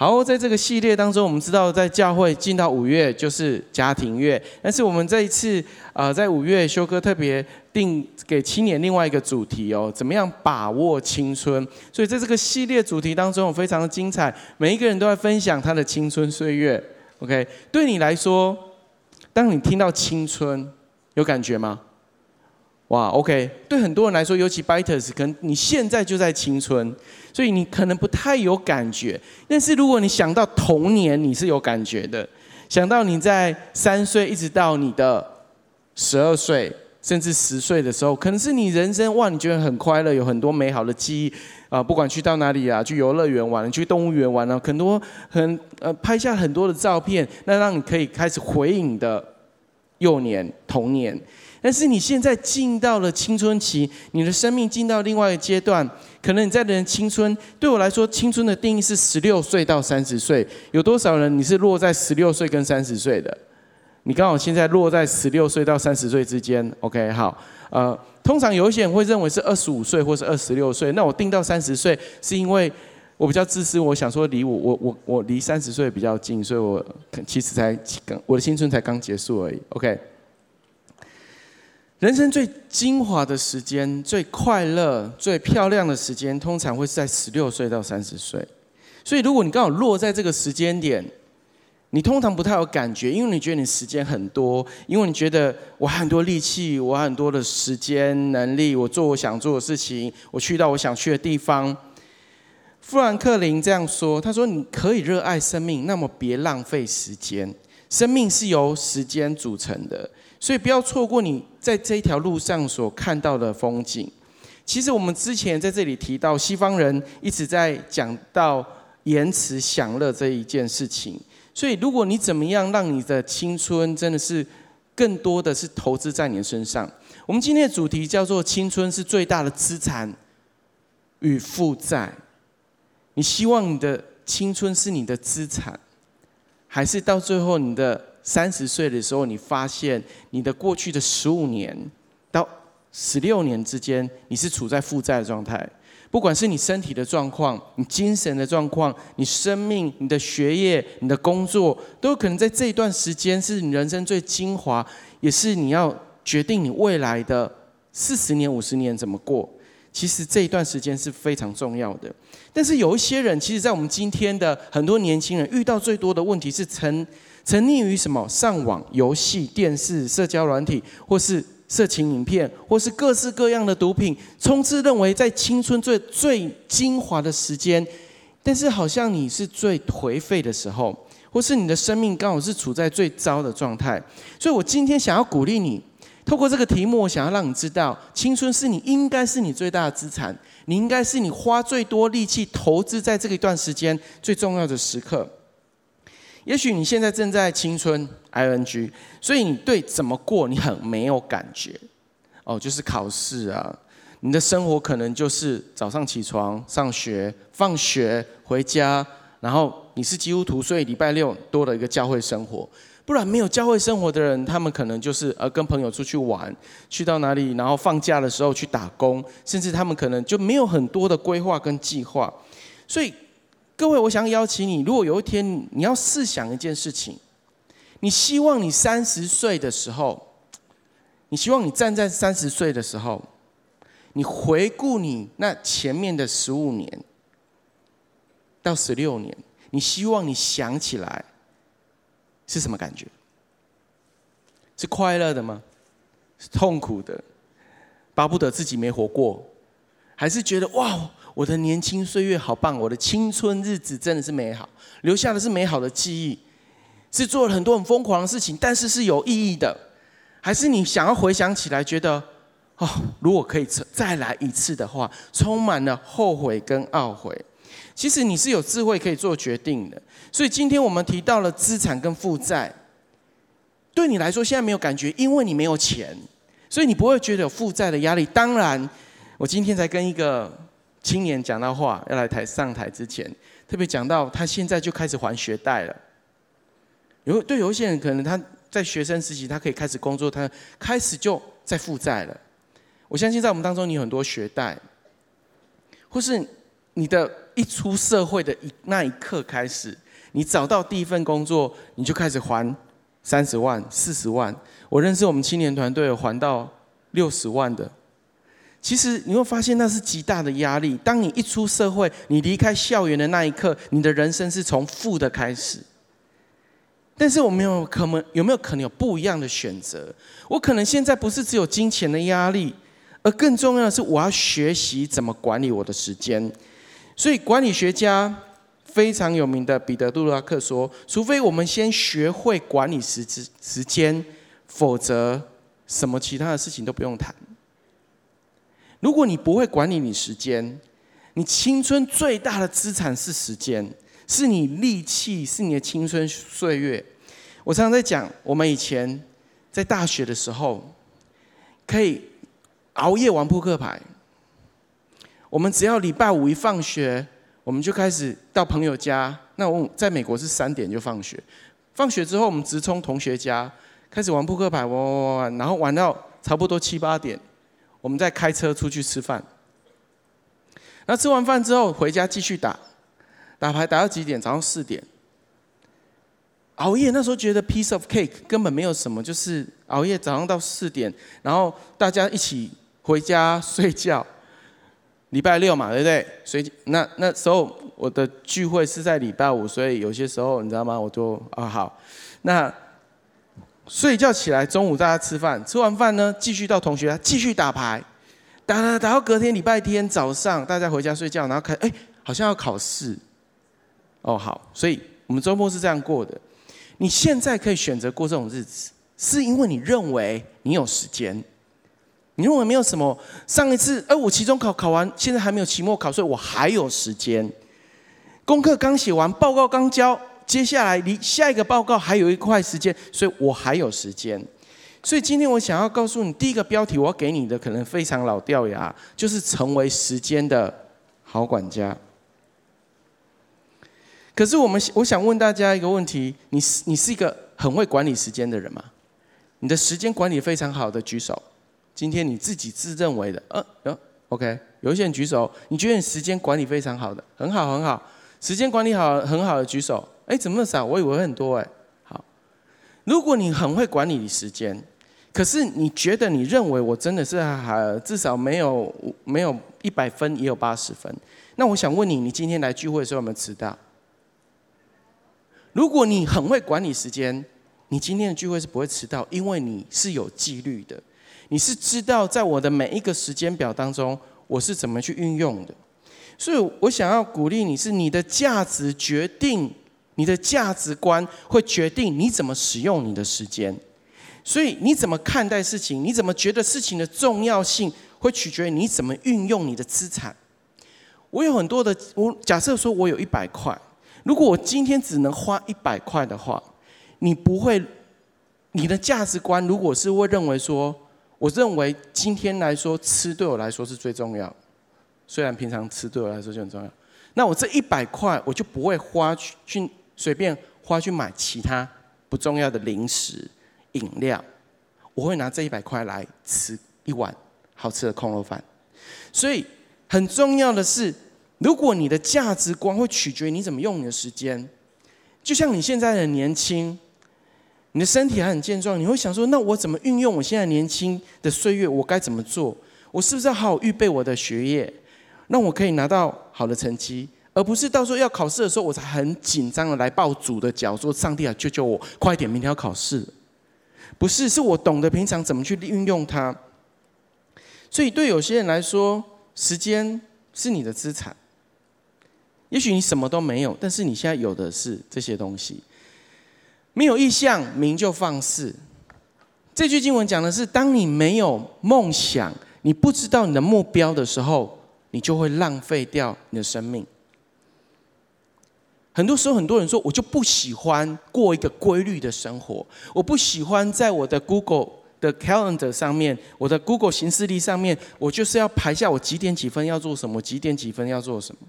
好，在这个系列当中，我们知道在教会进到五月就是家庭月，但是我们这一次啊、在五月修哥特别定给青年另外一个主题哦，怎么样把握青春？所以在这个系列主题当中，非常的精彩，每一个人都在分享他的青春岁月。OK，对你来说，当你听到青春，有感觉吗？哇，OK，对很多人来说，尤其 Biters，可能你现在就在青春，所以你可能不太有感觉。但是如果你想到童年，你是有感觉的。想到你在三岁一直到你的十二岁，甚至十岁的时候，可能是你人生哇，你觉得很快乐，有很多美好的记忆啊。不管去到哪里啊，去游乐园玩，去动物园玩啊，很多很呃拍下很多的照片，那让你可以开始回忆的幼年童年。但是你现在进到了青春期，你的生命进到另外一个阶段，可能你在人青春，对我来说，青春的定义是十六岁到三十岁。有多少人你是落在十六岁跟三十岁的？你刚好现在落在十六岁到三十岁之间。OK，好，呃，通常有一些人会认为是二十五岁或是二十六岁，那我定到三十岁是因为我比较自私，我想说离我我我我离三十岁比较近，所以我其实才刚我的青春才刚结束而已。OK。人生最精华的时间、最快乐、最漂亮的时间，通常会是在十六岁到三十岁。所以，如果你刚好落在这个时间点，你通常不太有感觉，因为你觉得你时间很多，因为你觉得我很多力气，我很多的时间能力，我做我想做的事情，我去到我想去的地方。富兰克林这样说：“他说，你可以热爱生命，那么别浪费时间。生命是由时间组成的。”所以不要错过你在这一条路上所看到的风景。其实我们之前在这里提到，西方人一直在讲到延迟享乐这一件事情。所以如果你怎么样让你的青春真的是更多的是投资在你的身上，我们今天的主题叫做“青春是最大的资产与负债”。你希望你的青春是你的资产，还是到最后你的？三十岁的时候，你发现你的过去的十五年到十六年之间，你是处在负债的状态。不管是你身体的状况、你精神的状况、你生命、你的学业、你的工作，都有可能在这一段时间是你人生最精华，也是你要决定你未来的四十年、五十年怎么过。其实这一段时间是非常重要的。但是有一些人，其实，在我们今天的很多年轻人遇到最多的问题是成。沉溺于什么上网、游戏、电视、社交软体，或是色情影片，或是各式各样的毒品，充斥认为在青春最最精华的时间，但是好像你是最颓废的时候，或是你的生命刚好是处在最糟的状态。所以我今天想要鼓励你，透过这个题目，我想要让你知道，青春是你应该是你最大的资产，你应该是你花最多力气投资在这一段时间最重要的时刻。也许你现在正在青春 ing，所以你对怎么过你很没有感觉，哦，就是考试啊，你的生活可能就是早上起床、上学、放学、回家，然后你是基督徒，所以礼拜六多了一个教会生活。不然没有教会生活的人，他们可能就是呃跟朋友出去玩，去到哪里，然后放假的时候去打工，甚至他们可能就没有很多的规划跟计划，所以。各位，我想邀请你，如果有一天你要试想一件事情，你希望你三十岁的时候，你希望你站在三十岁的时候，你回顾你那前面的十五年到十六年，你希望你想起来是什么感觉？是快乐的吗？是痛苦的？巴不得自己没活过，还是觉得哇？我的年轻岁月好棒，我的青春日子真的是美好，留下的是美好的记忆，是做了很多很疯狂的事情，但是是有意义的，还是你想要回想起来觉得，哦，如果可以再来一次的话，充满了后悔跟懊悔。其实你是有智慧可以做决定的，所以今天我们提到了资产跟负债，对你来说现在没有感觉，因为你没有钱，所以你不会觉得有负债的压力。当然，我今天才跟一个。青年讲到话要来台上台之前，特别讲到他现在就开始还学贷了。有对有一些人可能他在学生时期他可以开始工作，他开始就在负债了。我相信在我们当中，你很多学贷，或是你的一出社会的一那一刻开始，你找到第一份工作，你就开始还三十万、四十万。我认识我们青年团队有还到六十万的。其实你会发现那是极大的压力。当你一出社会，你离开校园的那一刻，你的人生是从负的开始。但是我们有可能有没有可能有不一样的选择？我可能现在不是只有金钱的压力，而更重要的是我要学习怎么管理我的时间。所以管理学家非常有名的彼得·杜拉克说：“除非我们先学会管理时之时间，否则什么其他的事情都不用谈。”如果你不会管理你时间，你青春最大的资产是时间，是你力气，是你的青春岁月。我常常在讲，我们以前在大学的时候，可以熬夜玩扑克牌。我们只要礼拜五一放学，我们就开始到朋友家。那我在美国是三点就放学，放学之后我们直冲同学家，开始玩扑克牌，玩玩玩玩，然后玩到差不多七八点。我们再开车出去吃饭，那吃完饭之后回家继续打，打牌打到几点？早上四点。熬夜那时候觉得 piece of cake 根本没有什么，就是熬夜早上到四点，然后大家一起回家睡觉。礼拜六嘛，对不对？所以那那时候我的聚会是在礼拜五，所以有些时候你知道吗？我就啊好，那。睡觉起来，中午大家吃饭，吃完饭呢，继续到同学家继续打牌，打打打到隔天礼拜天早上，大家回家睡觉，然后看，哎，好像要考试，哦好，所以我们周末是这样过的。你现在可以选择过这种日子，是因为你认为你有时间，你认为没有什么。上一次，哎，我期中考考完，现在还没有期末考，所以我还有时间。功课刚写完，报告刚交。接下来离下一个报告还有一块时间，所以我还有时间。所以今天我想要告诉你，第一个标题我要给你的可能非常老掉牙，就是成为时间的好管家。可是我们，我想问大家一个问题：你是你是一个很会管理时间的人吗？你的时间管理非常好的举手。今天你自己自认为的，呃，呃，OK，有一些人举手，你觉得你时间管理非常好的，很好很好，时间管理好很好的举手。哎，怎么那么少？我以为很多哎。好，如果你很会管理你时间，可是你觉得你认为我真的是还至少没有没有一百分，也有八十分。那我想问你，你今天来聚会的时候有没有迟到？如果你很会管理时间，你今天的聚会是不会迟到，因为你是有纪律的，你是知道在我的每一个时间表当中，我是怎么去运用的。所以我想要鼓励你，是你的价值决定。你的价值观会决定你怎么使用你的时间，所以你怎么看待事情，你怎么觉得事情的重要性，会取决于你怎么运用你的资产。我有很多的，我假设说我有一百块，如果我今天只能花一百块的话，你不会，你的价值观如果是会认为说，我认为今天来说吃对我来说是最重要，虽然平常吃对我来说就很重要，那我这一百块我就不会花去去。随便花去买其他不重要的零食、饮料，我会拿这一百块来吃一碗好吃的空肉饭。所以很重要的是，如果你的价值观会取决于你怎么用你的时间，就像你现在很年轻，你的身体还很健壮，你会想说：那我怎么运用我现在年轻的岁月？我该怎么做？我是不是要好好预备我的学业，让我可以拿到好的成绩？而不是到时候要考试的时候，我才很紧张的来抱主的脚，说：“上帝啊，救救我，快点，明天要考试。”不是，是我懂得平常怎么去运用它。所以对有些人来说，时间是你的资产。也许你什么都没有，但是你现在有的是这些东西。没有异象，民就放肆。这句经文讲的是：当你没有梦想，你不知道你的目标的时候，你就会浪费掉你的生命。很多时候，很多人说，我就不喜欢过一个规律的生活，我不喜欢在我的 Google 的 Calendar 上面，我的 Google 行事历上面，我就是要排下我几点几分要做什么，几点几分要做什么。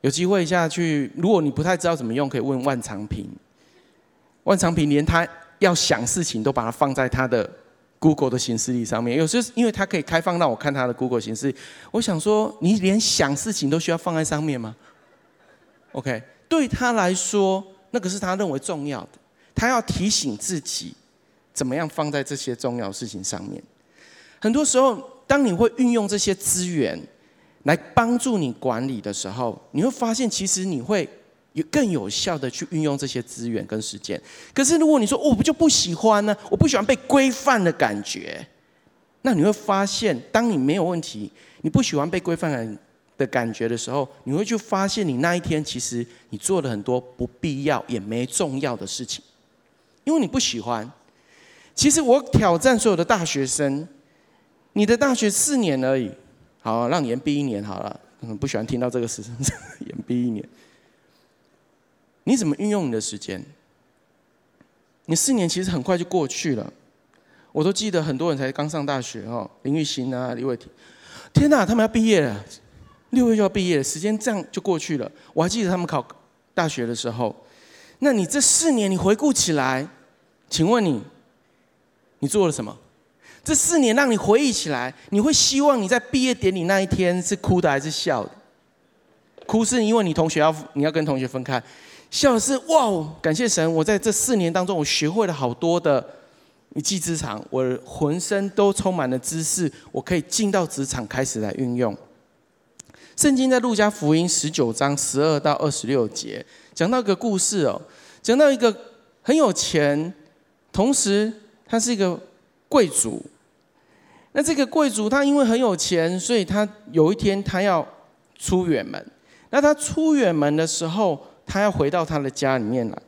有机会下去，如果你不太知道怎么用，可以问万长平。万长平连他要想事情都把它放在他的 Google 的行事历上面。有时候因为它可以开放让我看他的 Google 形式，我想说，你连想事情都需要放在上面吗？OK，对他来说，那个是他认为重要的，他要提醒自己怎么样放在这些重要事情上面。很多时候，当你会运用这些资源来帮助你管理的时候，你会发现，其实你会。有更有效的去运用这些资源跟时间。可是如果你说我不就不喜欢呢？我不喜欢被规范的感觉，那你会发现，当你没有问题，你不喜欢被规范的感觉的时候，你会去发现你那一天其实你做了很多不必要也没重要的事情，因为你不喜欢。其实我挑战所有的大学生，你的大学四年而已，好，让你延毕一年好了。嗯，不喜欢听到这个事，延毕一年。你怎么运用你的时间？你四年其实很快就过去了。我都记得很多人才刚上大学哦，林玉兴啊、李伟霆，天哪，他们要毕业了，六月就要毕业了，时间这样就过去了。我还记得他们考大学的时候，那你这四年你回顾起来，请问你，你做了什么？这四年让你回忆起来，你会希望你在毕业典礼那一天是哭的还是笑的？哭是因为你同学要你要跟同学分开。笑的是哇哦，感谢神！我在这四年当中，我学会了好多的一技之长，我浑身都充满了知识，我可以进到职场开始来运用。圣经在路加福音十九章十二到二十六节讲到一个故事哦，讲到一个很有钱，同时他是一个贵族。那这个贵族他因为很有钱，所以他有一天他要出远门。那他出远门的时候，他要回到他的家里面来。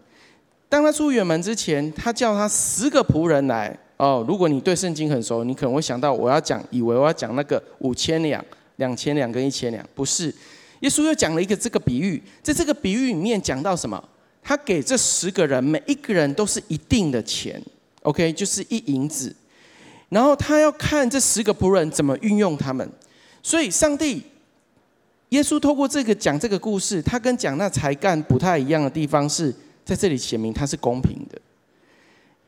当他出远门之前，他叫他十个仆人来。哦，如果你对圣经很熟，你可能会想到我要讲，以为我要讲那个五千两、两千两跟一千两，不是。耶稣又讲了一个这个比喻，在这个比喻里面讲到什么？他给这十个人每一个人都是一定的钱，OK，就是一银子。然后他要看这十个仆人怎么运用他们。所以上帝。耶稣透过这个讲这个故事，他跟讲那才干不太一样的地方是在这里写明他是公平的。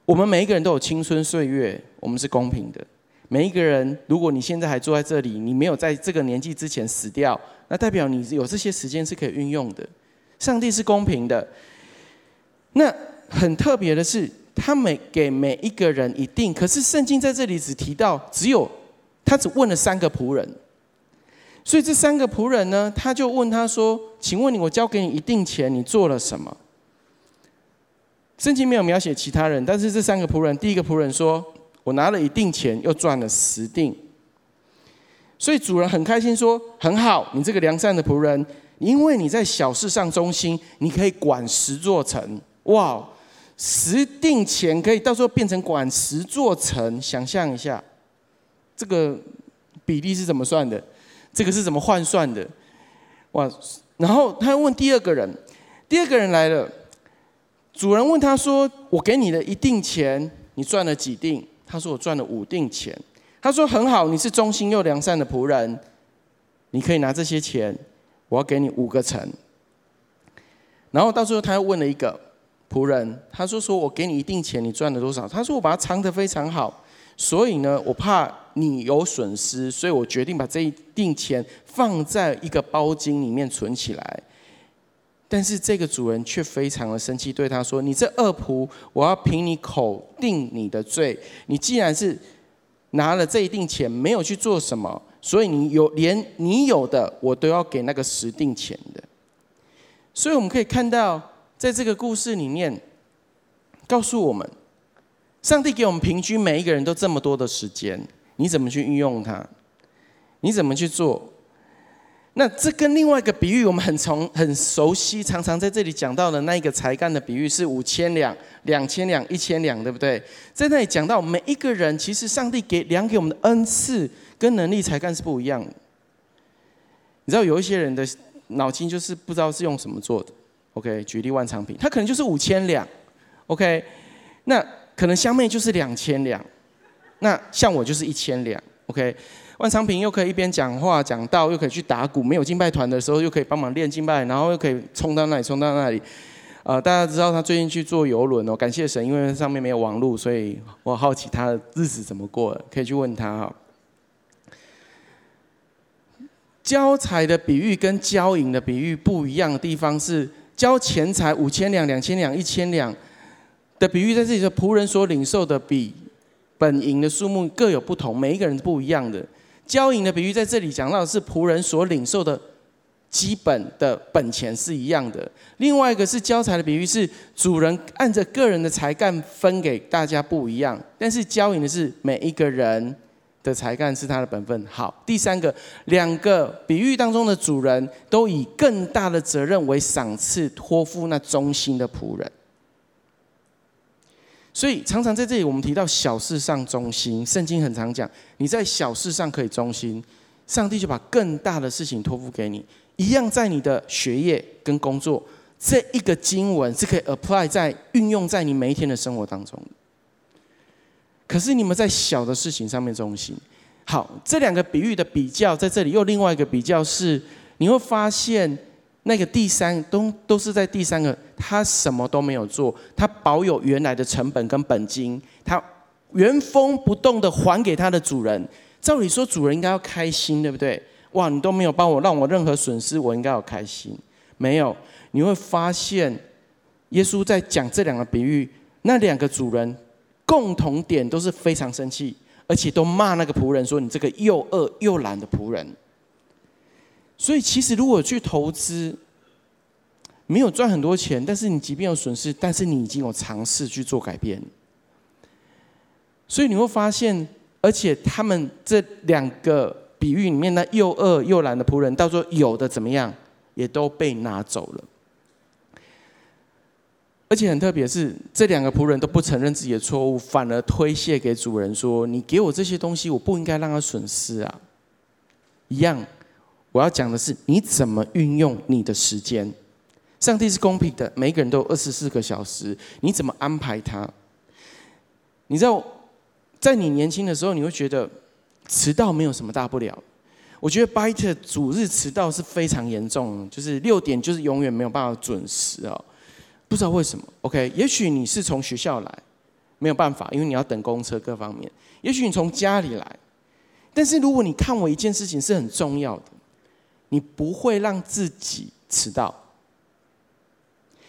我们每一个人都有青春岁月，我们是公平的。每一个人，如果你现在还坐在这里，你没有在这个年纪之前死掉，那代表你有这些时间是可以运用的。上帝是公平的。那很特别的是，他每给每一个人一定，可是圣经在这里只提到只有他只问了三个仆人。所以这三个仆人呢，他就问他说：“请问你，我交给你一定钱，你做了什么？”圣经没有描写其他人，但是这三个仆人，第一个仆人说：“我拿了一定钱，又赚了十定。”所以主人很开心说：“很好，你这个良善的仆人，因为你在小事上忠心，你可以管十座城。哇，十定钱可以到时候变成管十座城，想象一下，这个比例是怎么算的？”这个是怎么换算的？哇！然后他又问第二个人，第二个人来了，主人问他说：“我给你的一定钱，你赚了几定？”他说：“我赚了五定钱。”他说：“很好，你是忠心又良善的仆人，你可以拿这些钱，我要给你五个城。”然后到最后他又问了一个仆人，他说：“说我给你一定钱，你赚了多少？”他说：“我把它藏得非常好。”所以呢，我怕你有损失，所以我决定把这一定钱放在一个包金里面存起来。但是这个主人却非常的生气，对他说：“你这恶仆，我要凭你口定你的罪。你既然是拿了这一定钱，没有去做什么，所以你有连你有的，我都要给那个十定钱的。”所以我们可以看到，在这个故事里面，告诉我们。上帝给我们平均每一个人都这么多的时间，你怎么去运用它？你怎么去做？那这跟另外一个比喻，我们很从很熟悉，常常在这里讲到的那一个才干的比喻是五千两、两千两、一千两，对不对？在那里讲到每一个人，其实上帝给量给我们的恩赐跟能力才干是不一样的。你知道有一些人的脑筋就是不知道是用什么做的。OK，举例万昌平，他可能就是五千两。OK，那。可能香妹就是两千两，那像我就是一千两，OK。万昌平又可以一边讲话讲道，又可以去打鼓，没有敬拜团的时候又可以帮忙练敬拜，然后又可以冲到那里冲到那里，呃，大家知道他最近去坐游轮哦，感谢神，因为上面没有网络，所以我好奇他的日子怎么过的，可以去问他哈。交财的比喻跟交银的比喻不一样的地方是，交钱财五千两、两千两、一千两的比喻，在这里的仆人所领受的比本银的数目各有不同，每一个人不一样的。交银的比喻在这里讲到的是仆人所领受的基本的本钱是一样的。另外一个是交财的比喻，是主人按着个人的才干分给大家不一样，但是交银的是每一个人。的才干是他的本分。好，第三个，两个比喻当中的主人都以更大的责任为赏赐，托付那忠心的仆人。所以常常在这里，我们提到小事上忠心，圣经很常讲，你在小事上可以忠心，上帝就把更大的事情托付给你。一样在你的学业跟工作，这一个经文是可以 apply 在运用在你每一天的生活当中。可是你们在小的事情上面忠心。好，这两个比喻的比较在这里又另外一个比较是，你会发现那个第三都都是在第三个，他什么都没有做，他保有原来的成本跟本金，他原封不动的还给他的主人。照理说主人应该要开心，对不对？哇，你都没有帮我让我任何损失，我应该要开心。没有，你会发现耶稣在讲这两个比喻，那两个主人。共同点都是非常生气，而且都骂那个仆人说：“你这个又恶又懒的仆人。”所以，其实如果去投资，没有赚很多钱，但是你即便有损失，但是你已经有尝试去做改变。所以你会发现，而且他们这两个比喻里面，那又饿又懒的仆人，到时候有的怎么样，也都被拿走了。而且很特别是，这两个仆人都不承认自己的错误，反而推卸给主人说：“你给我这些东西，我不应该让他损失啊。”一样，我要讲的是，你怎么运用你的时间？上帝是公平的，每个人都有二十四个小时，你怎么安排他？你知道，在你年轻的时候，你会觉得迟到没有什么大不了。我觉得拜特主日迟到是非常严重，就是六点就是永远没有办法准时哦。不知道为什么，OK？也许你是从学校来，没有办法，因为你要等公车各方面。也许你从家里来，但是如果你看我一件事情是很重要的，你不会让自己迟到，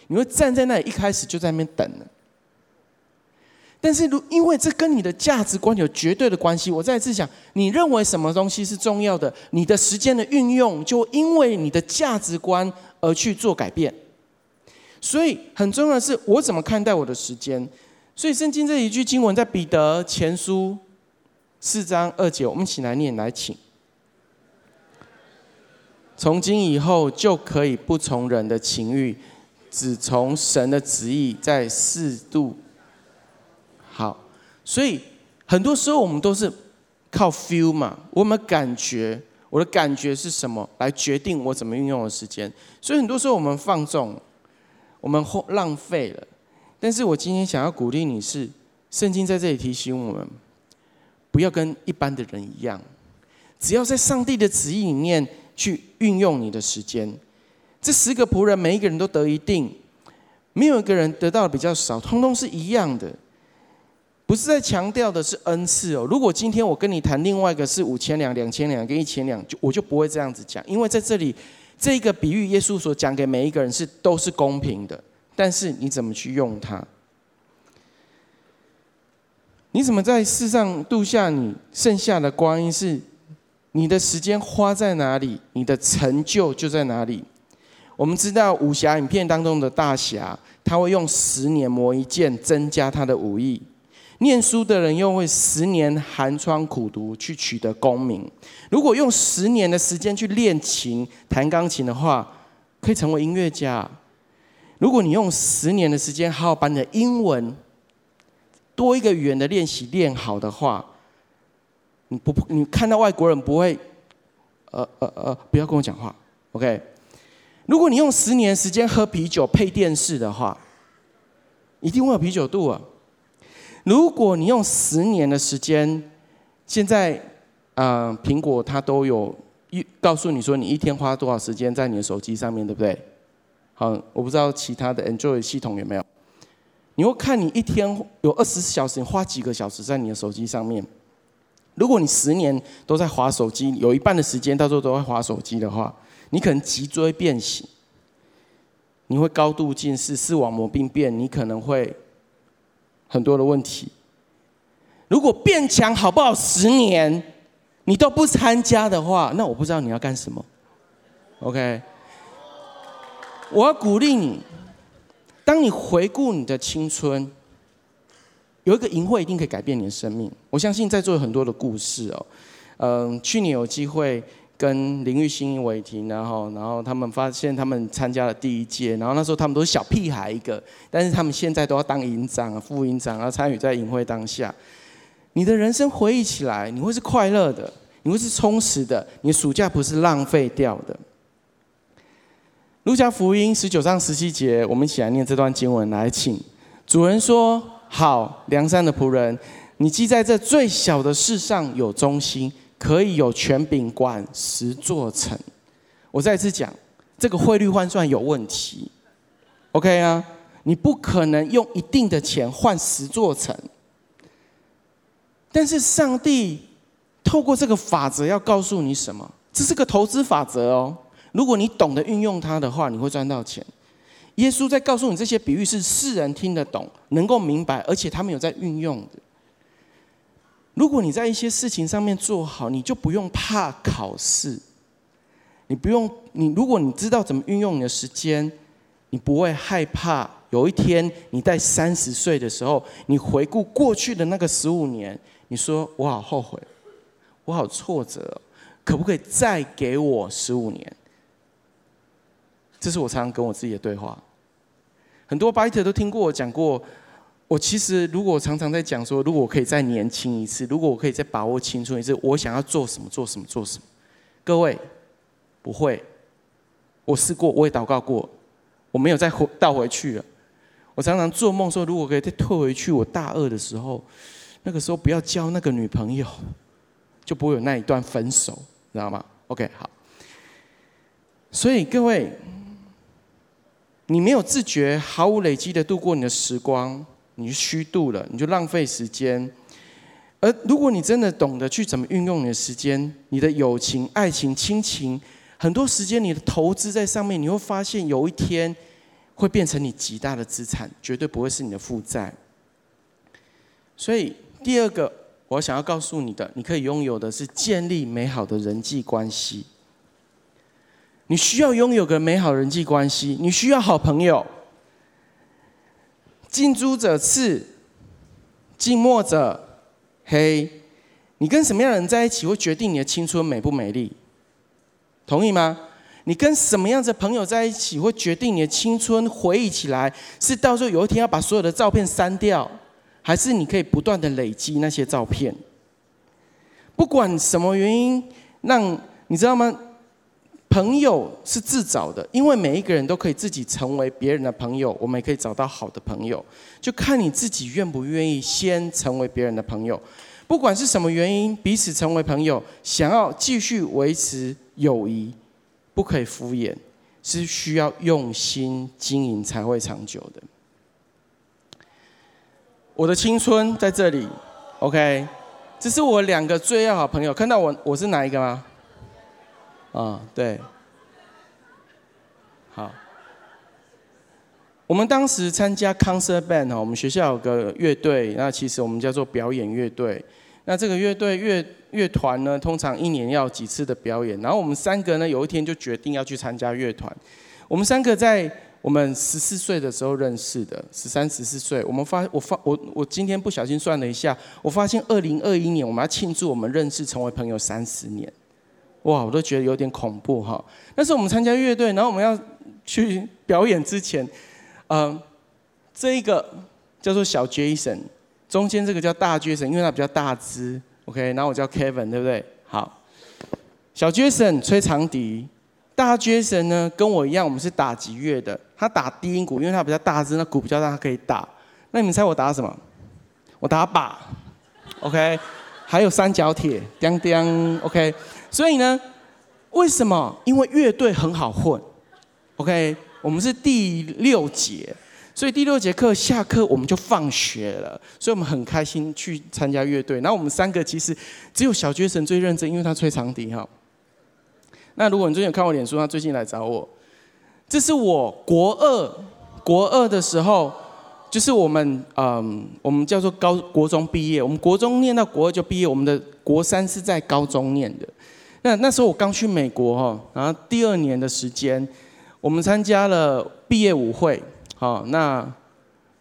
你会站在那里一开始就在那边等了。但是如因为这跟你的价值观有绝对的关系，我再次讲，你认为什么东西是重要的，你的时间的运用就因为你的价值观而去做改变。所以很重要的是，我怎么看待我的时间？所以圣经这一句经文在彼得前书四章二节，我们一起来念来，请。从今以后就可以不从人的情欲，只从神的旨意，在适度。好，所以很多时候我们都是靠 feel 嘛，我们感觉，我的感觉是什么来决定我怎么运用的时间？所以很多时候我们放纵。我们浪费了，但是我今天想要鼓励你是，圣经在这里提醒我们，不要跟一般的人一样，只要在上帝的旨意里面去运用你的时间。这十个仆人每一个人都得一定，没有一个人得到的比较少，通通是一样的。不是在强调的是恩赐哦。如果今天我跟你谈另外一个是五千两、两千两跟一千两，就我就不会这样子讲，因为在这里。这个比喻，耶稣所讲给每一个人是都是公平的，但是你怎么去用它？你怎么在世上度下你剩下的光阴？是你的时间花在哪里，你的成就就在哪里。我们知道武侠影片当中的大侠，他会用十年磨一剑，增加他的武艺。念书的人又会十年寒窗苦读去取得功名。如果用十年的时间去练琴、弹钢琴的话，可以成为音乐家。如果你用十年的时间好好把你的英文多一个语言的练习练好的话，你不你看到外国人不会，呃呃呃，不要跟我讲话，OK？如果你用十年时间喝啤酒配电视的话，一定会有啤酒肚啊。如果你用十年的时间，现在，啊、苹果它都有一告诉你说，你一天花多少时间在你的手机上面对不对？好，我不知道其他的 Android 系统有没有。你会看你一天有二十四小时，你花几个小时在你的手机上面？如果你十年都在滑手机，有一半的时间到时候都在滑手机的话，你可能脊椎变形，你会高度近视、视网膜病变，你可能会很多的问题。如果变强好不好？十年你都不参加的话，那我不知道你要干什么。OK，我要鼓励你。当你回顾你的青春，有一个营会一定可以改变你的生命。我相信在座有很多的故事哦。嗯，去年有机会跟林玉兴、伟霆，然后，然后他们发现他们参加了第一届，然后那时候他们都是小屁孩一个，但是他们现在都要当营长、副营长，要参与在营会当下。你的人生回忆起来，你会是快乐的，你会是充实的，你暑假不是浪费掉的。路加福音十九章十七节，我们一起来念这段经文。来，请主人说：“好，梁山的仆人，你既在这最小的事上有忠心，可以有权柄管十座城。”我再次讲，这个汇率换算有问题。OK 啊，你不可能用一定的钱换十座城。但是上帝透过这个法则要告诉你什么？这是个投资法则哦。如果你懂得运用它的话，你会赚到钱。耶稣在告诉你这些比喻是世人听得懂、能够明白，而且他们有在运用的。如果你在一些事情上面做好，你就不用怕考试。你不用你，如果你知道怎么运用你的时间，你不会害怕有一天你在三十岁的时候，你回顾过去的那个十五年，你说我好后悔，我好挫折，可不可以再给我十五年？这是我常常跟我自己的对话。很多 Biter 都听过我讲过。我其实如果常常在讲说，如果我可以再年轻一次，如果我可以再把握青春一次，我想要做什么？做什么？做什么？各位，不会。我试过，我也祷告过，我没有再回倒回去了。我常常做梦说，如果可以再退回去，我大二的时候，那个时候不要交那个女朋友，就不会有那一段分手，知道吗？OK，好。所以各位。你没有自觉，毫无累积的度过你的时光，你就虚度了，你就浪费时间。而如果你真的懂得去怎么运用你的时间，你的友情、爱情、亲情，很多时间你的投资在上面，你会发现有一天会变成你极大的资产，绝对不会是你的负债。所以第二个，我想要告诉你的，你可以拥有的是建立美好的人际关系。你需要拥有个美好人际关系，你需要好朋友。近朱者赤，近墨者黑。你跟什么样的人在一起，会决定你的青春美不美丽？同意吗？你跟什么样的朋友在一起，会决定你的青春回忆起来，是到时候有一天要把所有的照片删掉，还是你可以不断的累积那些照片？不管什么原因，让你知道吗？朋友是自找的，因为每一个人都可以自己成为别人的朋友，我们也可以找到好的朋友，就看你自己愿不愿意先成为别人的朋友。不管是什么原因，彼此成为朋友，想要继续维持友谊，不可以敷衍，是需要用心经营才会长久的。我的青春在这里，OK，这是我两个最要好朋友，看到我我是哪一个吗？啊、对，好。我们当时参加 concert band 哈，我们学校有个乐队，那其实我们叫做表演乐队。那这个乐队乐乐团呢，通常一年要几次的表演。然后我们三个呢，有一天就决定要去参加乐团。我们三个在我们十四岁的时候认识的，十三、十四岁。我们发，我发，我我今天不小心算了一下，我发现二零二一年我们要庆祝我们认识成为朋友三十年。哇，我都觉得有点恐怖哈。那是我们参加乐队，然后我们要去表演之前，嗯、呃，这一个叫做小 Jason，中间这个叫大 Jason，因为他比较大只，OK。然后我叫 Kevin，对不对？好，小 Jason 吹长笛，大 Jason 呢跟我一样，我们是打击乐的。他打低音鼓，因为他比较大只，那鼓比较大，他可以打。那你们猜我打什么？我打靶，OK。还有三角铁，叮叮，OK。所以呢，为什么？因为乐队很好混，OK。我们是第六节，所以第六节课下课我们就放学了，所以我们很开心去参加乐队。然后我们三个其实只有小绝神最认真，因为他吹长笛哈。那如果你最近有看我脸书，他最近来找我，这是我国二国二的时候。就是我们，嗯，我们叫做高国中毕业，我们国中念到国二就毕业，我们的国三是在高中念的。那那时候我刚去美国哈，然后第二年的时间，我们参加了毕业舞会，好，那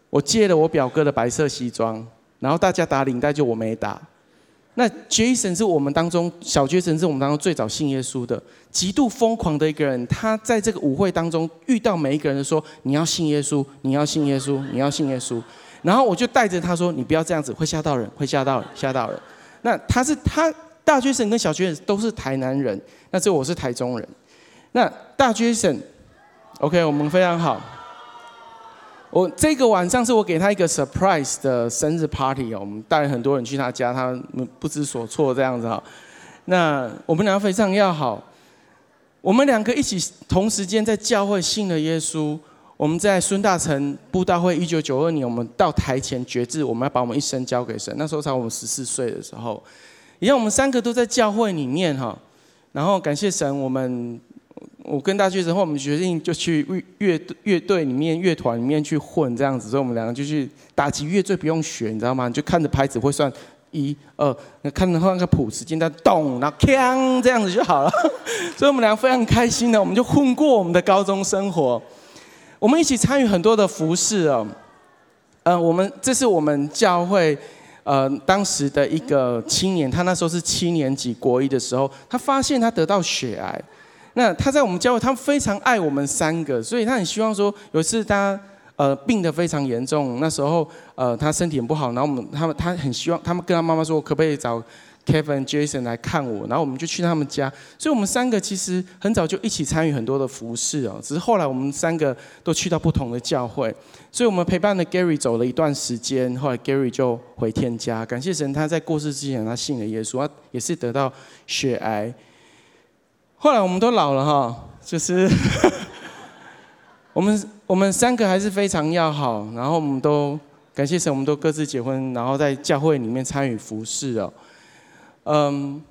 我借了我表哥的白色西装，然后大家打领带，就我没打。那 Jason 是我们当中小 Jason 是我们当中最早信耶稣的，极度疯狂的一个人。他在这个舞会当中遇到每一个人说：“你要信耶稣，你要信耶稣，你要信耶稣。”然后我就带着他说：“你不要这样子，会吓到人，会吓到人，吓到人。”那他是他大学生跟小学生都是台南人，那这我是台中人。那大学生，OK，我们非常好。我这个晚上是我给他一个 surprise 的生日 party 哦，我们带很多人去他家，他们不知所措这样子哈。那我们俩非常要好，我们两个一起同时间在教会信了耶稣。我们在孙大成布道会一九九二年，我们到台前决志，我们要把我们一生交给神。那时候才我们十四岁的时候，一样我们三个都在教会里面哈。然后感谢神，我们。我跟大学之后，我们决定就去乐乐乐队里面、乐团里面去混这样子，所以我们两个就去打击乐，最不用学，你知道吗？你就看着拍子会算一二，那看着那个谱子，简单咚，然后锵这样子就好了。所以我们两个非常开心的，我们就混过我们的高中生活。我们一起参与很多的服事哦。嗯，我们这是我们教会呃当时的一个青年，他那时候是七年级国一的时候，他发现他得到血癌。那他在我们教会，他非常爱我们三个，所以他很希望说，有一次他呃病得非常严重，那时候呃他身体很不好，然后我们他们他很希望，他们跟他妈妈说，可不可以找 Kevin、Jason 来看我，然后我们就去他们家，所以我们三个其实很早就一起参与很多的服事哦，只是后来我们三个都去到不同的教会，所以我们陪伴了 Gary 走了一段时间，后来 Gary 就回天家，感谢神，他在过世之前他信了耶稣，他也是得到血癌。后来我们都老了哈，就是 我们我们三个还是非常要好，然后我们都感谢神，我们都各自结婚，然后在教会里面参与服事哦。嗯，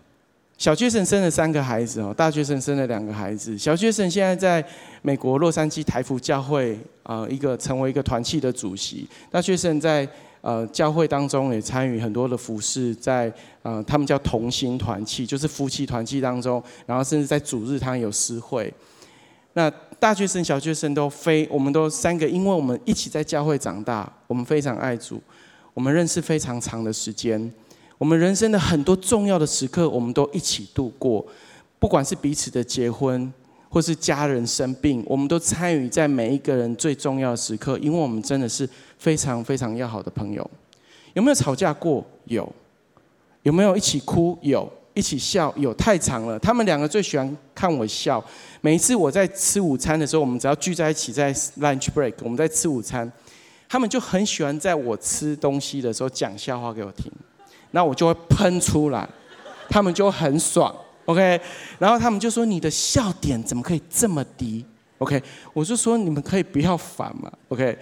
小学生生了三个孩子哦，大学生生了两个孩子。小学生现在在美国洛杉矶台福教会啊，一个成为一个团契的主席。大学生在。呃，教会当中也参与很多的服事，在呃，他们叫同心团契，就是夫妻团契当中，然后甚至在主日他有私会。那大学生、小学生都非，我们都三个，因为我们一起在教会长大，我们非常爱主，我们认识非常长的时间，我们人生的很多重要的时刻，我们都一起度过，不管是彼此的结婚。或是家人生病，我们都参与在每一个人最重要的时刻，因为我们真的是非常非常要好的朋友。有没有吵架过？有。有没有一起哭？有。一起笑？有。太长了，他们两个最喜欢看我笑。每一次我在吃午餐的时候，我们只要聚在一起在 lunch break，我们在吃午餐，他们就很喜欢在我吃东西的时候讲笑话给我听，那我就会喷出来，他们就很爽。OK，然后他们就说：“你的笑点怎么可以这么低？”OK，我就说：“你们可以不要烦嘛。”OK，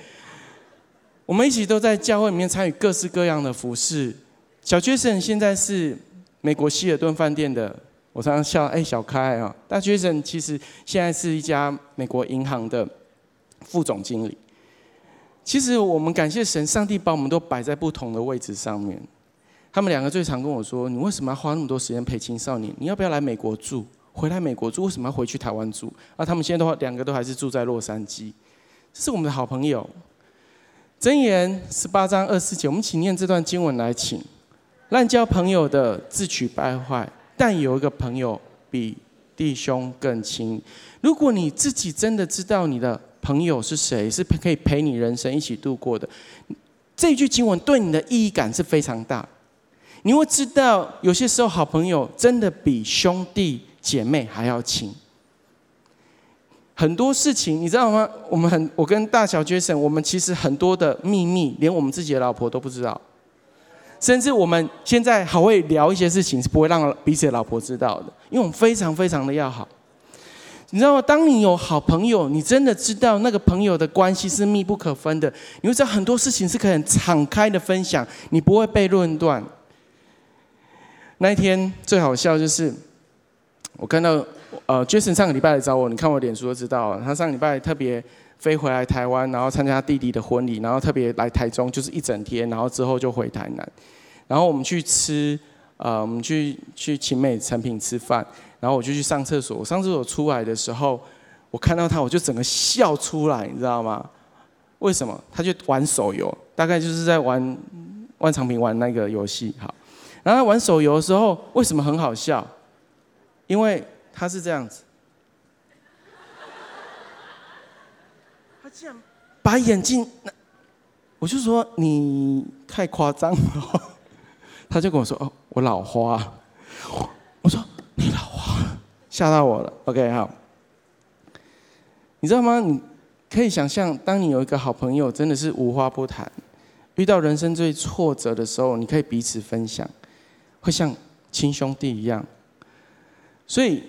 我们一起都在教会里面参与各式各样的服事。小 Jason 现在是美国希尔顿饭店的，我常常笑，哎，小开啊。大 Jason 其实现在是一家美国银行的副总经理。其实我们感谢神，上帝把我们都摆在不同的位置上面。他们两个最常跟我说：“你为什么要花那么多时间陪青少年？你要不要来美国住？回来美国住？为什么要回去台湾住？”啊，他们现在都两个都还是住在洛杉矶。这是我们的好朋友。箴言十八章二四节，我们请念这段经文来，请。滥交朋友的自取败坏，但有一个朋友比弟兄更亲。如果你自己真的知道你的朋友是谁，是可以陪你人生一起度过的，这句经文对你的意义感是非常大。你会知道，有些时候好朋友真的比兄弟姐妹还要亲。很多事情你知道吗？我们很，我跟大小 Jason，我们其实很多的秘密，连我们自己的老婆都不知道。甚至我们现在还会聊一些事情，是不会让彼此的老婆知道的，因为我们非常非常的要好。你知道吗？当你有好朋友，你真的知道那个朋友的关系是密不可分的。你会知道很多事情是可以敞开的分享，你不会被论断。那一天最好笑就是，我看到呃，Jason 上个礼拜来找我，你看我脸书就知道。他上个礼拜特别飞回来台湾，然后参加弟弟的婚礼，然后特别来台中，就是一整天，然后之后就回台南。然后我们去吃，呃，我们去去勤美诚品吃饭。然后我就去上厕所，我上厕所出来的时候，我看到他，我就整个笑出来，你知道吗？为什么？他就玩手游，大概就是在玩万长平玩那个游戏。好，然后他玩手游的时候，为什么很好笑？因为他是这样子，他竟然把眼镜，我就说你太夸张了，他就跟我说：“哦，我老花。”我说。你老花，吓到我了。OK，好。你知道吗？你可以想象，当你有一个好朋友，真的是无话不谈，遇到人生最挫折的时候，你可以彼此分享，会像亲兄弟一样。所以，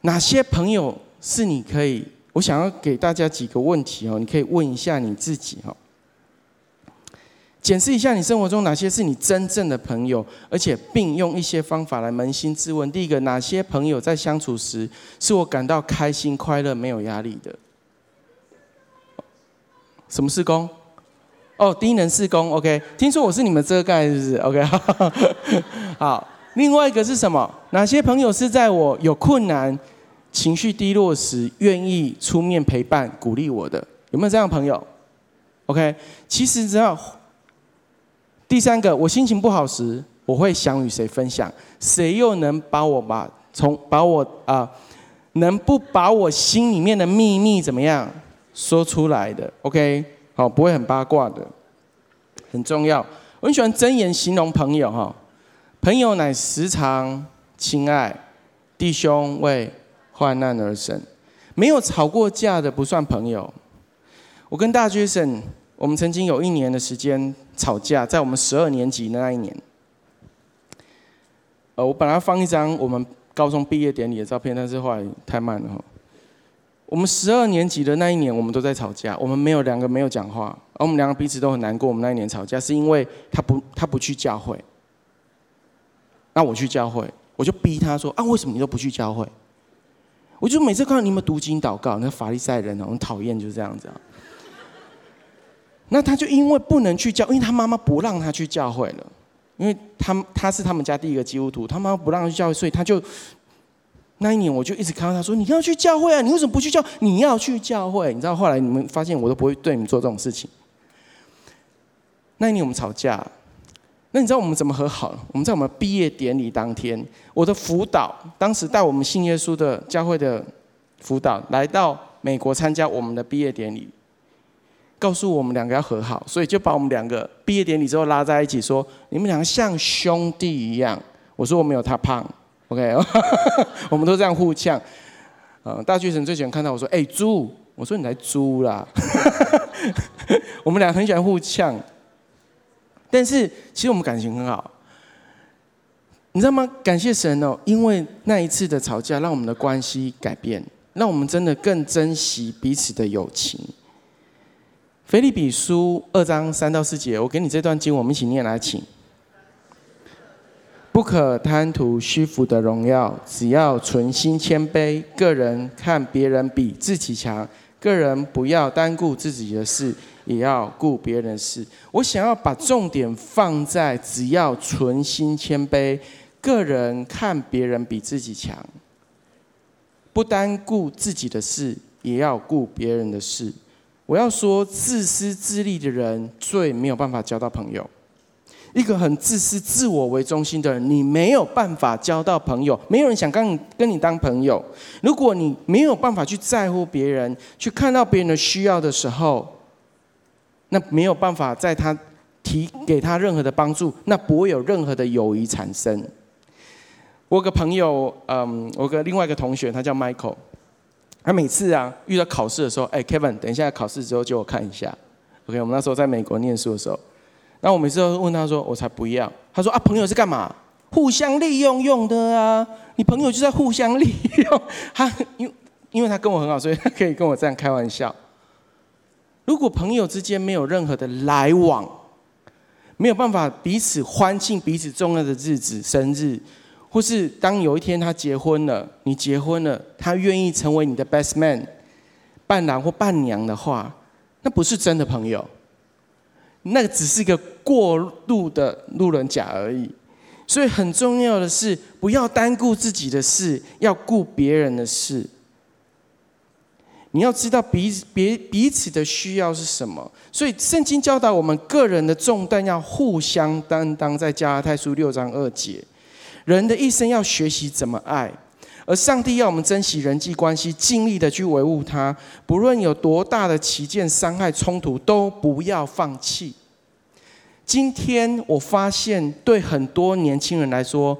哪些朋友是你可以？我想要给大家几个问题哦，你可以问一下你自己哈。检视一下你生活中哪些是你真正的朋友，而且并用一些方法来扪心自问：第一个，哪些朋友在相处时是我感到开心、快乐、没有压力的？什么事工？哦，低能事工。OK，听说我是你们遮盖，是不是？OK，好。另外一个是什么？哪些朋友是在我有困难、情绪低落时愿意出面陪伴、鼓励我的？有没有这样的朋友？OK，其实只要。第三个，我心情不好时，我会想与谁分享？谁又能把我把从把我啊、能不把我心里面的秘密怎么样说出来的？OK，好，不会很八卦的，很重要。我很喜欢箴言形容朋友哈，朋友乃时常亲爱，弟兄为患难而生，没有吵过架的不算朋友。我跟大 Jason。我们曾经有一年的时间吵架，在我们十二年级那一年。呃，我本来放一张我们高中毕业典礼的照片，但是后来太慢了。我们十二年级的那一年，我们都在吵架，我们没有两个没有讲话，而我们两个彼此都很难过。我们那一年吵架是因为他不他不去教会，那我去教会，我就逼他说啊，为什么你都不去教会？我就每次看到你们读经祷告，那法利赛人很讨厌，就是这样子啊。那他就因为不能去教，因为他妈妈不让他去教会了，因为他他是他们家第一个基督徒，他妈妈不让他去教会，所以他就那一年我就一直看到他说，你要去教会啊，你为什么不去教？你要去教会，你知道后来你们发现我都不会对你们做这种事情。那一年我们吵架，那你知道我们怎么和好？我们在我们毕业典礼当天，我的辅导当时带我们信耶稣的教会的辅导来到美国参加我们的毕业典礼。告诉我们两个要和好，所以就把我们两个毕业典礼之后拉在一起，说你们两个像兄弟一样。我说我没有他胖，OK，我们都这样互呛。呃，大巨神最喜欢看到我说，哎，猪，我说你来猪啦。我们俩很喜欢互呛，但是其实我们感情很好，你知道吗？感谢神哦，因为那一次的吵架，让我们的关系改变，让我们真的更珍惜彼此的友情。腓利比书二章三到四节，我给你这段经，我们一起念来，请。不可贪图虚浮的荣耀，只要存心谦卑。个人看别人比自己强，个人不要单顾自己的事，也要顾别人的事。我想要把重点放在只要存心谦卑，个人看别人比自己强，不单顾自己的事，也要顾别人的事。我要说，自私自利的人最没有办法交到朋友。一个很自私、自我为中心的人，你没有办法交到朋友。没有人想跟你跟你当朋友。如果你没有办法去在乎别人，去看到别人的需要的时候，那没有办法在他提给他任何的帮助，那不会有任何的友谊产生。我有个朋友，嗯，我有个另外一个同学，他叫 Michael。他每次啊遇到考试的时候，哎，Kevin，等一下考试之后借我看一下。OK，我们那时候在美国念书的时候，然后我每次都问他说，我才不要。他说啊，朋友是干嘛？互相利用用的啊。你朋友就在互相利用。他因因为他跟我很好，所以他可以跟我这样开玩笑。如果朋友之间没有任何的来往，没有办法彼此欢庆彼此重要的日子、生日，或是当有一天他结婚了，你结婚了，他愿意成为你的 best man、伴郎或伴娘的话，那不是真的朋友，那个只是一个过路的路人甲而已。所以很重要的是，不要单顾自己的事，要顾别人的事。你要知道彼别彼此的需要是什么。所以圣经教导我们，个人的重担要互相担当，在加拉太书六章二节，人的一生要学习怎么爱，而上帝要我们珍惜人际关系，尽力的去维护它，不论有多大的歧见、伤害、冲突，都不要放弃。今天我发现，对很多年轻人来说，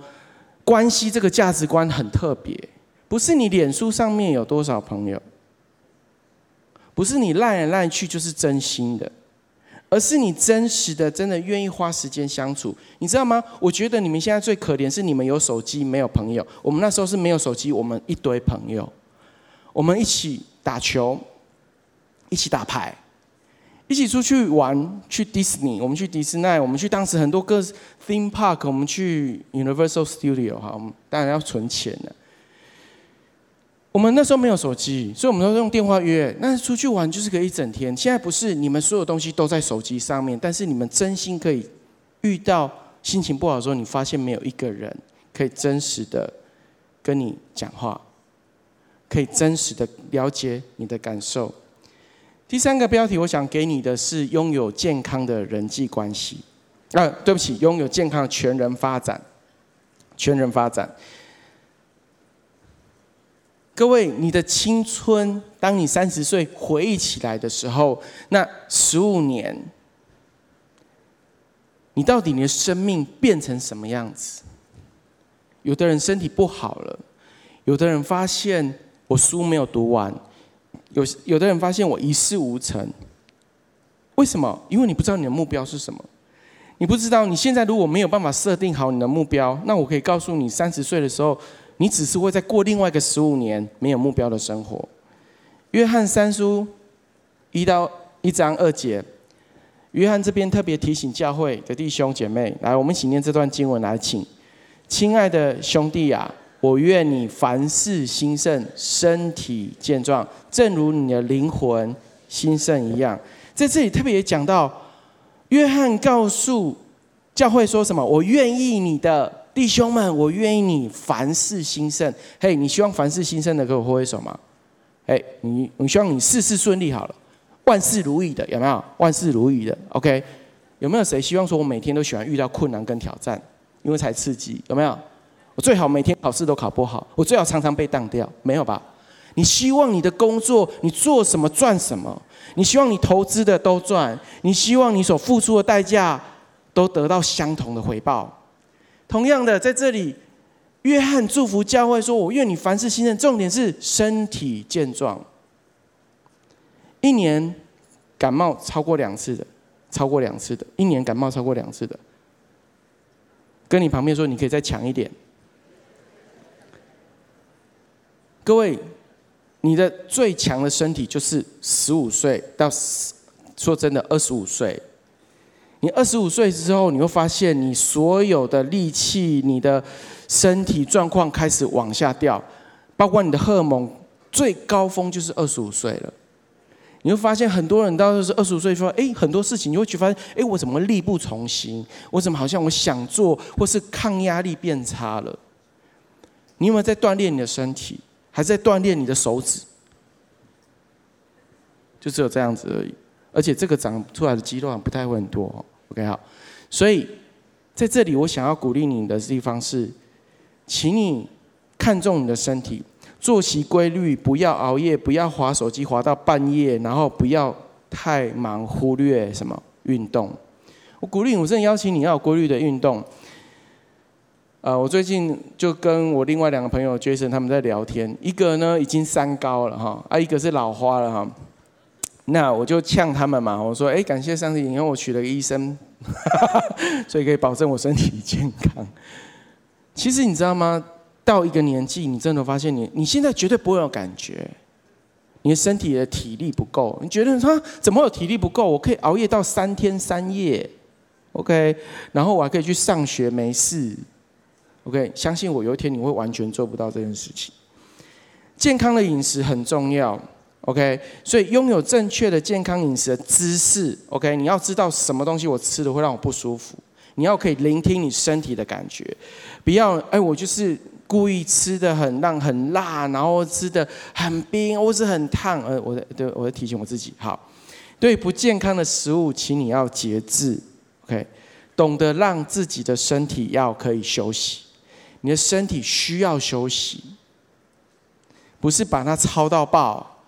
关系这个价值观很特别。不是你脸书上面有多少朋友，不是你赖来赖去就是真心的，而是你真实的、真的愿意花时间相处。你知道吗？我觉得你们现在最可怜是你们有手机没有朋友。我们那时候是没有手机，我们一堆朋友，我们一起打球，一起打牌。一起出去玩，去迪士尼，我们去迪士尼，我们去当时很多个 theme park，我们去 Universal Studio 哈，我们当然要存钱了。我们那时候没有手机，所以我们都用电话约。那出去玩就是个一整天。现在不是你们所有东西都在手机上面，但是你们真心可以遇到心情不好的时候，你发现没有一个人可以真实的跟你讲话，可以真实的了解你的感受。第三个标题，我想给你的是拥有健康的人际关系。啊，对不起，拥有健康全人发展。全人发展。各位，你的青春，当你三十岁回忆起来的时候，那十五年，你到底你的生命变成什么样子？有的人身体不好了，有的人发现我书没有读完。有有的人发现我一事无成，为什么？因为你不知道你的目标是什么，你不知道你现在如果没有办法设定好你的目标，那我可以告诉你，三十岁的时候，你只是会再过另外一个十五年没有目标的生活。约翰三书一到一章二节，约翰这边特别提醒教会的弟兄姐妹，来，我们一起念这段经文来，请，亲爱的兄弟、啊。我愿你凡事兴盛，身体健壮，正如你的灵魂兴盛一样。在这里特别也讲到，约翰告诉教会说什么？我愿意你的弟兄们，我愿意你凡事兴盛。嘿，你希望凡事兴盛的，给我挥挥手吗？哎，你你希望你事事顺利好了，万事如意的有没有？万事如意的，OK？有没有谁希望说我每天都喜欢遇到困难跟挑战，因为才刺激？有没有？我最好每天考试都考不好，我最好常常被当掉，没有吧？你希望你的工作，你做什么赚什么？你希望你投资的都赚，你希望你所付出的代价都得到相同的回报。同样的，在这里，约翰祝福教会说：“我愿你凡事兴盛，重点是身体健壮。一年感冒超过两次的，超过两次的，一年感冒超过两次的，跟你旁边说，你可以再强一点。”各位，你的最强的身体就是十五岁到说真的二十五岁。你二十五岁之后，你会发现你所有的力气、你的身体状况开始往下掉，包括你的荷尔蒙最高峰就是二十五岁了。你会发现很多人到是二十五岁说：“哎，很多事情你会去发现，哎，我怎么力不从心？我怎么好像我想做或是抗压力变差了？”你有没有在锻炼你的身体？还在锻炼你的手指，就只有这样子而已。而且这个长出来的肌肉不太会很多。OK，好。所以在这里，我想要鼓励你的地方是，请你看重你的身体，作息规律，不要熬夜，不要滑手机滑到半夜，然后不要太忙，忽略什么运动。我鼓励你，我真的邀请你要有规律的运动。啊，我最近就跟我另外两个朋友 Jason 他们在聊天，一个呢已经三高了哈，啊一个是老花了哈。那我就呛他们嘛，我说：哎，感谢上帝，因为我娶了个医生，所以可以保证我身体健康。其实你知道吗？到一个年纪，你真的发现你你现在绝对不会有感觉，你的身体的体力不够，你觉得他怎么有体力不够？我可以熬夜到三天三夜，OK，然后我还可以去上学没事，OK，相信我，有一天你会完全做不到这件事情。健康的饮食很重要，OK，所以拥有正确的健康饮食的知识，OK，你要知道什么东西我吃的会让我不舒服，你要可以聆听你身体的感觉，不要哎，我就是。故意吃的很辣很辣，然后吃的很冰或是很烫，呃，我的对，我在提醒我自己，好，对不健康的食物，请你要节制，OK，懂得让自己的身体要可以休息，你的身体需要休息，不是把它操到爆，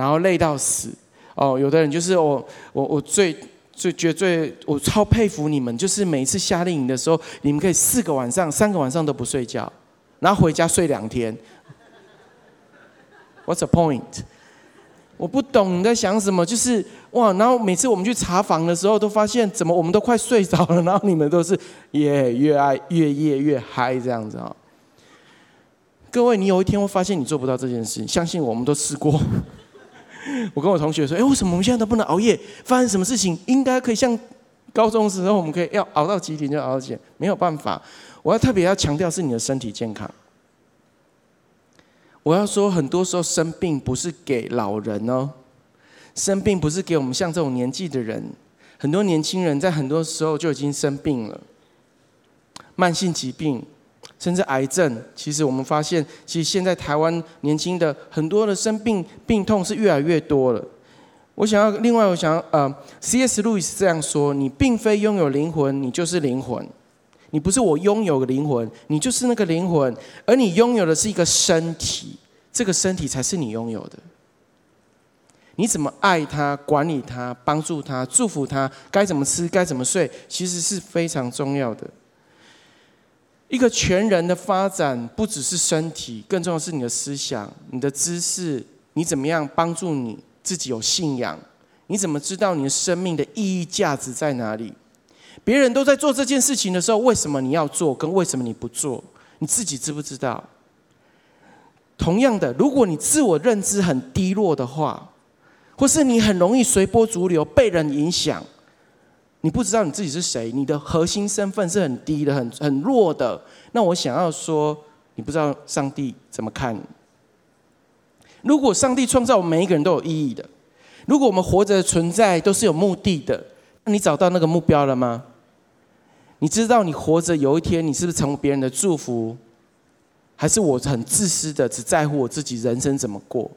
然后累到死，哦，有的人就是我我我最最觉得最我超佩服你们，就是每一次夏令营的时候，你们可以四个晚上、三个晚上都不睡觉。然后回家睡两天，What's the point？我不懂你在想什么，就是哇，然后每次我们去查房的时候，都发现怎么我们都快睡着了，然后你们都是耶越爱越夜越嗨这样子啊。各位，你有一天会发现你做不到这件事，相信我们都试过。我跟我同学说，哎，为什么我们现在都不能熬夜？发生什么事情？应该可以像高中时候，我们可以要熬到几点就熬到几点，没有办法。我要特别要强调是你的身体健康。我要说，很多时候生病不是给老人哦，生病不是给我们像这种年纪的人。很多年轻人在很多时候就已经生病了，慢性疾病，甚至癌症。其实我们发现，其实现在台湾年轻的很多的生病病痛是越来越多了。我想要另外，我想要呃，C.S. 路易斯这样说：你并非拥有灵魂，你就是灵魂。你不是我拥有的灵魂，你就是那个灵魂，而你拥有的是一个身体，这个身体才是你拥有的。你怎么爱他、管理他、帮助他、祝福他，该怎么吃、该怎么睡，其实是非常重要的。一个全人的发展，不只是身体，更重要是你的思想、你的知识，你怎么样帮助你自己有信仰？你怎么知道你的生命的意义、价值在哪里？别人都在做这件事情的时候，为什么你要做？跟为什么你不做？你自己知不知道？同样的，如果你自我认知很低落的话，或是你很容易随波逐流，被人影响，你不知道你自己是谁，你的核心身份是很低的、很很弱的。那我想要说，你不知道上帝怎么看你。如果上帝创造我们每一个人都有意义的，如果我们活着的存在都是有目的的。那你找到那个目标了吗？你知道你活着有一天，你是不是成为别人的祝福，还是我很自私的只在乎我自己人生怎么过？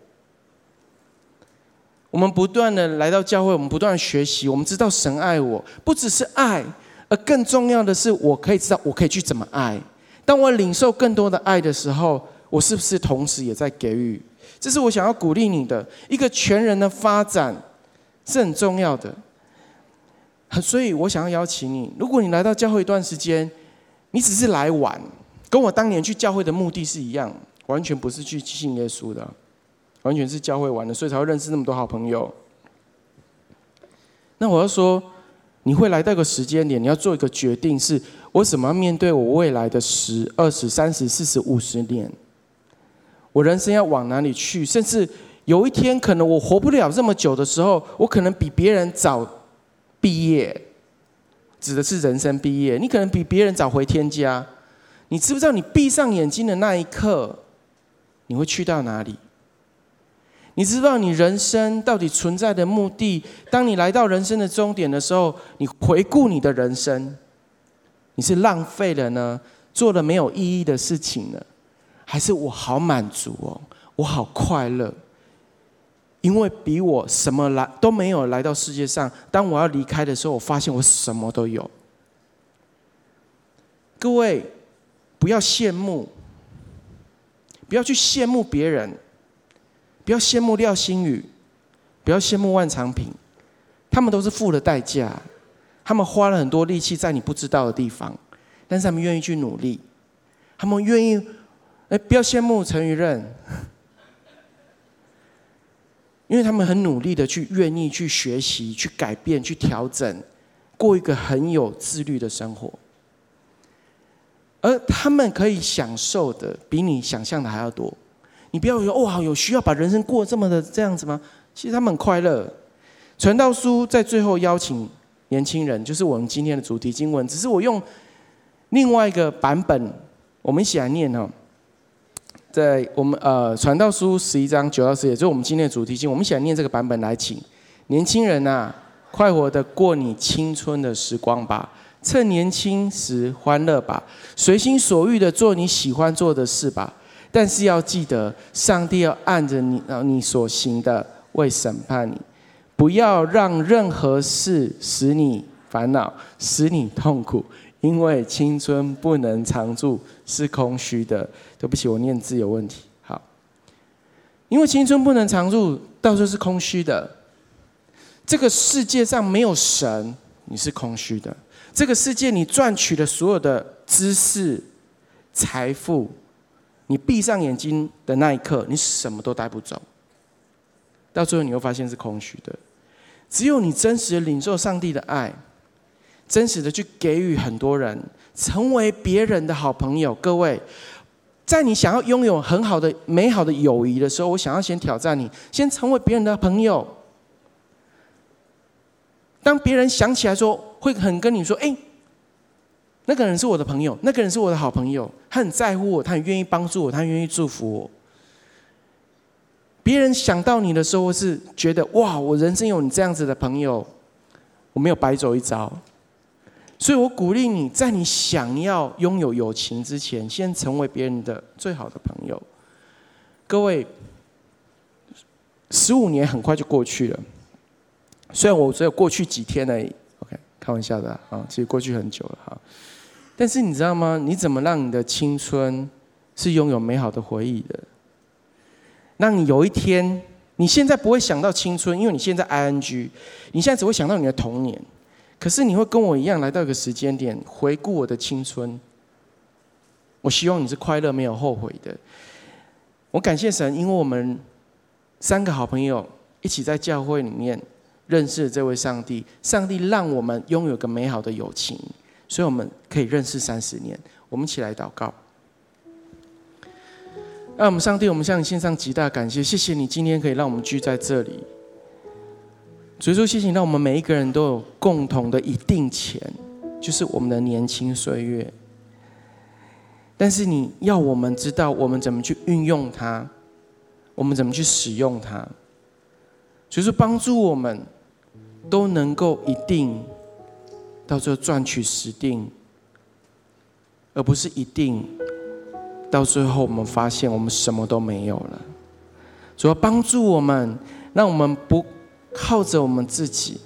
我们不断的来到教会，我们不断学习，我们知道神爱我，不只是爱，而更重要的是，我可以知道我可以去怎么爱。当我领受更多的爱的时候，我是不是同时也在给予？这是我想要鼓励你的一个全人的发展，是很重要的。所以我想要邀请你，如果你来到教会一段时间，你只是来玩，跟我当年去教会的目的是一样，完全不是去信耶稣的，完全是教会玩的，所以才会认识那么多好朋友。那我要说，你会来到一个时间点，你要做一个决定，是我怎么面对我未来的十、二十、三十、四十、五十年，我人生要往哪里去？甚至有一天，可能我活不了这么久的时候，我可能比别人早。毕业指的是人生毕业，你可能比别人早回天家。你知不知道，你闭上眼睛的那一刻，你会去到哪里？你知道你人生到底存在的目的？当你来到人生的终点的时候，你回顾你的人生，你是浪费了呢？做了没有意义的事情呢？还是我好满足哦，我好快乐？因为比我什么来都没有来到世界上，当我要离开的时候，我发现我什么都有。各位，不要羡慕，不要去羡慕别人，不要羡慕廖新宇，不要羡慕万长平，他们都是付了代价，他们花了很多力气在你不知道的地方，但是他们愿意去努力，他们愿意，哎，不要羡慕陈宇任。因为他们很努力的去愿意去学习、去改变、去调整，过一个很有自律的生活，而他们可以享受的比你想象的还要多。你不要说哇，有需要把人生过这么的这样子吗？其实他们很快乐。传道书在最后邀请年轻人，就是我们今天的主题经文，只是我用另外一个版本，我们一起来念哦。在我们呃传道书十一章九到十节，就是我们今天的主题经，我们一起来念这个版本来，请年轻人啊，快活的过你青春的时光吧。趁年轻时欢乐吧，随心所欲的做你喜欢做的事吧。但是要记得，上帝要按着你你所行的为审判你，不要让任何事使你烦恼，使你痛苦，因为青春不能常驻，是空虚的。对不起，我念字有问题。好，因为青春不能常驻，到时候是空虚的。这个世界上没有神，你是空虚的。这个世界，你赚取的所有的知识、财富，你闭上眼睛的那一刻，你什么都带不走。到最后，你会发现是空虚的。只有你真实的领受上帝的爱，真实的去给予很多人，成为别人的好朋友。各位，在你想要拥有很好的、美好的友谊的时候，我想要先挑战你，先成为别人的朋友。当别人想起来说，会很跟你说：“哎，那个人是我的朋友，那个人是我的好朋友，他很在乎我，他很愿意帮助我，他愿意祝福我。”别人想到你的时候，是觉得：“哇，我人生有你这样子的朋友，我没有白走一遭。”所以，我鼓励你在你想要拥有友情之前，先成为别人的最好的朋友。各位，十五年很快就过去了，虽然我只有过去几天而已。开玩笑的啊，其实过去很久了哈。但是你知道吗？你怎么让你的青春是拥有美好的回忆的？让你有一天，你现在不会想到青春，因为你现在 ing，你现在只会想到你的童年。可是你会跟我一样来到一个时间点，回顾我的青春。我希望你是快乐、没有后悔的。我感谢神，因为我们三个好朋友一起在教会里面。认识了这位上帝，上帝让我们拥有个美好的友情，所以我们可以认识三十年。我们一起来祷告。让我们上帝，我们向你献上极大感谢，谢谢你今天可以让我们聚在这里。所以说，谢谢你让我们每一个人都有共同的一定钱，就是我们的年轻岁月。但是你要我们知道，我们怎么去运用它，我们怎么去使用它，所以说帮助我们。都能够一定到最后赚取死定，而不是一定到最后我们发现我们什么都没有了。主要帮助我们，让我们不靠着我们自己。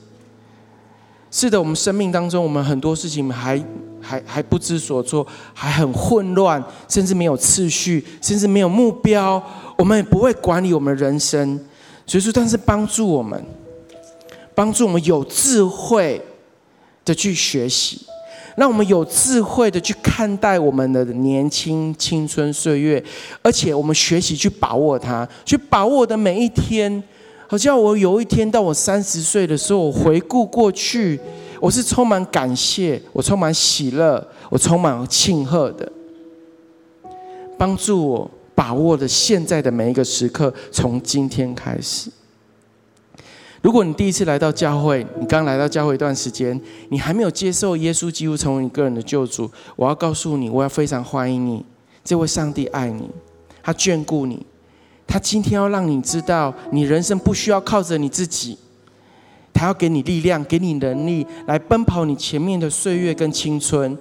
是的，我们生命当中我们很多事情还还还不知所措，还很混乱，甚至没有次序，甚至没有目标。我们也不会管理我们人生。所以说，但是帮助我们。帮助我们有智慧的去学习，让我们有智慧的去看待我们的年轻青春岁月，而且我们学习去把握它，去把握的每一天。好像我有一天到我三十岁的时候，我回顾过去，我是充满感谢，我充满喜乐，我充满庆贺的。帮助我把握的现在的每一个时刻，从今天开始。如果你第一次来到教会，你刚来到教会一段时间，你还没有接受耶稣基督成为你个人的救主，我要告诉你，我要非常欢迎你。这位上帝爱你，他眷顾你，他今天要让你知道，你人生不需要靠着你自己，他要给你力量，给你能力来奔跑你前面的岁月跟青春。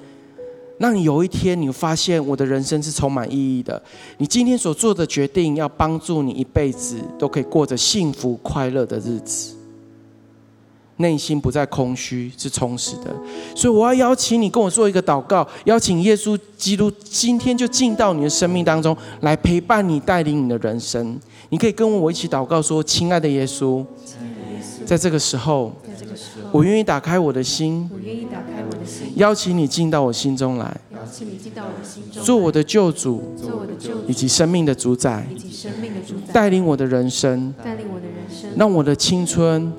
让你有一天，你发现我的人生是充满意义的。你今天所做的决定，要帮助你一辈子都可以过着幸福快乐的日子，内心不再空虚，是充实的。所以，我要邀请你跟我做一个祷告，邀请耶稣基督今天就进到你的生命当中来陪伴你，带领你的人生。你可以跟我一起祷告说：“亲爱的耶稣，在这个时候，我愿意打开我的心。”邀请你进到我心中来，做我的救主，以及生命的主宰，带领我的人生，让我的青春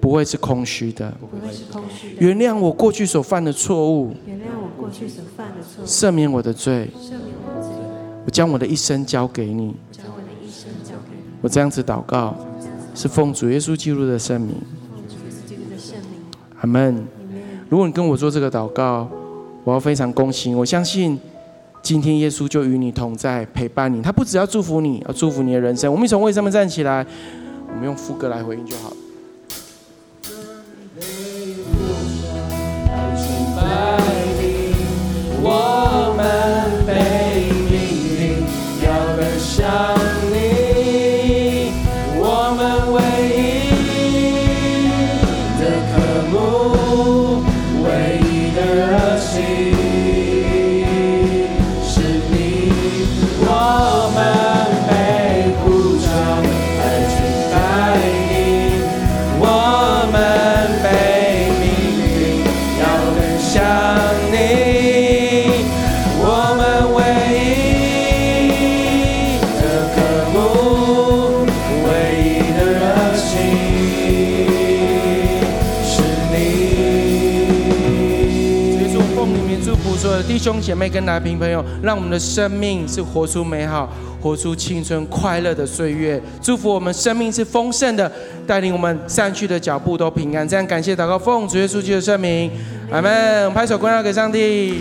不会是空虚的，不会是空虚原谅我过去所犯的错误，原谅我过去所犯的错误赦免我的罪，我将我的一生交给你。将我的一生交给你。我这样子祷告，是奉主耶稣基督的圣名。阿门。如果你跟我做这个祷告，我要非常恭喜。我相信今天耶稣就与你同在，陪伴你。他不只要祝福你，要祝福你的人生。我们一从位上面站起来，我们用副歌来回应就好了。兄姐妹跟来宾朋友，让我们的生命是活出美好、活出青春快乐的岁月。祝福我们生命是丰盛的，带领我们散去的脚步都平安。这样感谢祷告，奉主耶稣基督的圣名，阿门。拍手归荣耀给上帝。